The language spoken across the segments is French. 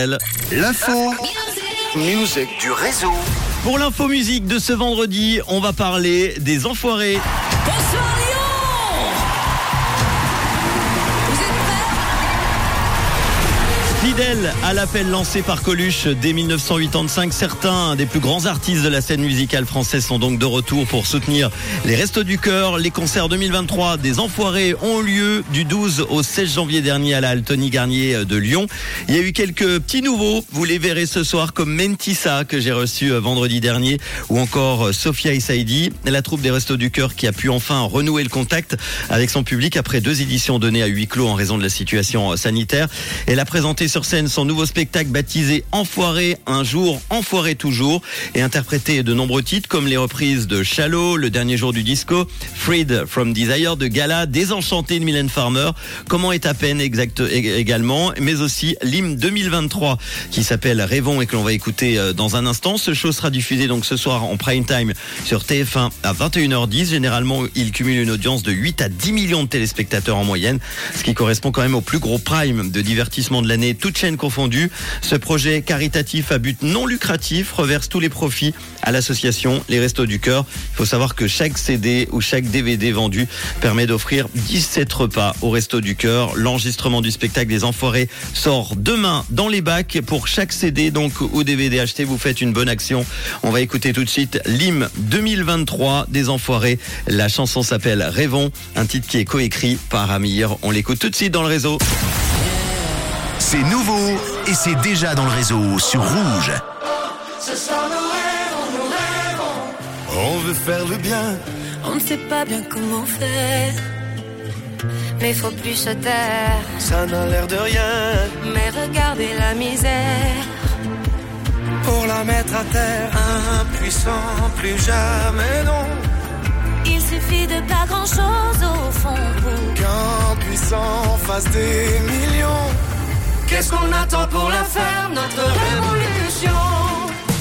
L'info, musique du réseau. Pour l'info musique de ce vendredi, on va parler des enfoirés. Bonsoir À l'appel lancé par Coluche dès 1985, certains des plus grands artistes de la scène musicale française sont donc de retour pour soutenir les Restos du Cœur. Les concerts 2023 des Enfoirés ont lieu du 12 au 16 janvier dernier à la Altony Garnier de Lyon. Il y a eu quelques petits nouveaux, vous les verrez ce soir comme Mentissa que j'ai reçu euh, vendredi dernier ou encore euh, Sophia Issaidi, la troupe des Restos du Cœur qui a pu enfin renouer le contact avec son public après deux éditions données à huis clos en raison de la situation euh, sanitaire. Elle a présenté sur scène son nouveau spectacle baptisé Enfoiré un jour, Enfoiré toujours et interprété de nombreux titres comme les reprises de Shallow, Le dernier jour du disco, Freed from Desire de Gala, Désenchanté de Mylène Farmer, Comment est à peine exact ég- également, mais aussi l'hymne 2023 qui s'appelle Rêvons et que l'on va écouter euh, dans un instant. Ce show sera diffusé donc ce soir en prime time sur TF1 à 21h10. Généralement, il cumule une audience de 8 à 10 millions de téléspectateurs en moyenne, ce qui correspond quand même au plus gros prime de divertissement de l'année, toutes chaînes confondues. Ce projet caritatif à but non lucratif reverse tous les profits à l'association Les Restos du Cœur. Il faut savoir que chaque CD ou chaque DVD vendu permet d'offrir 17 repas au Resto du Cœur. L'enregistrement du spectacle des Enfoirés sort demain dans les bacs. Pour chaque CD donc ou DVD acheté, vous faites une bonne action. On va écouter tout de suite l'hymne 2023 des Enfoirés. La chanson s'appelle Rêvons, un titre qui est coécrit par Amir. On l'écoute tout de suite dans le réseau. C'est nouveau et c'est déjà dans le réseau sur Rouge. On veut faire le bien, On ne sait pas bien comment faire Mais faut plus se taire ça n'a l'air de rien. Mais regardez la misère Pour la mettre à terre, impuissant, plus jamais non. Il suffit de pas grand chose au fond pour Qu'un puissant fasse des millions. Qu'est-ce qu'on attend pour la faire, notre révolution?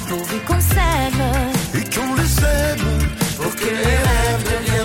Pourvu qu'on s'aime Et qu'on le sème, pour que les rêves deviennent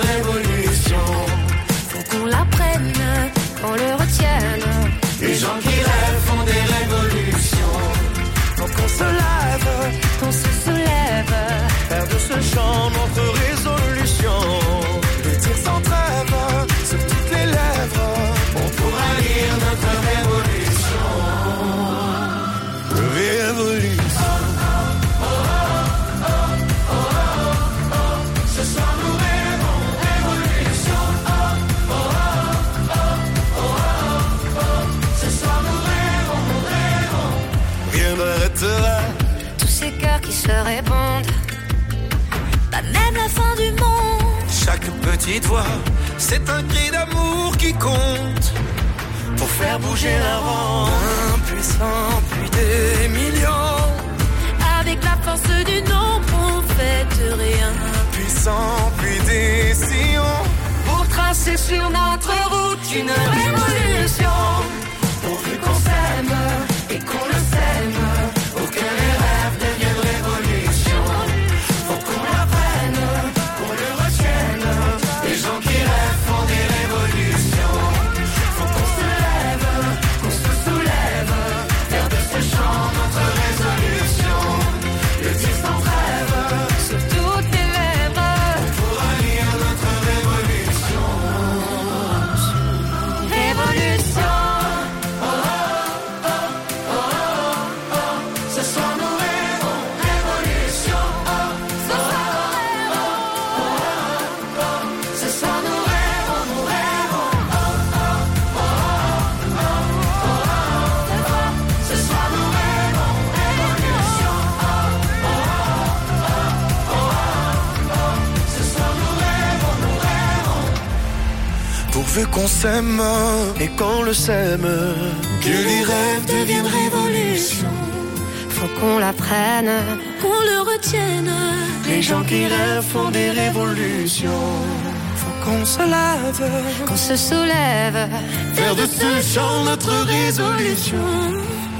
petite voix, c'est un cri d'amour qui compte pour faire bouger la ronde. Impuissant, puis des millions. Avec la force du nombre on fait de rien Puissant, puis des sillons pour tracer sur notre route une révolution. Pourvu qu'on s'aime et qu'on le sème, que les rêves deviennent révolution. Faut qu'on l'apprenne Qu'on le retienne Les gens qui rêvent font des révolutions. Faut qu'on se lève, Qu'on se soulève faire de ce chant notre résolution.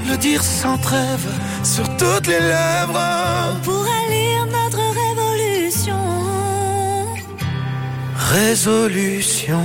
Le dire sans trêve sur toutes les lèvres. Pour lire notre révolution Résolution.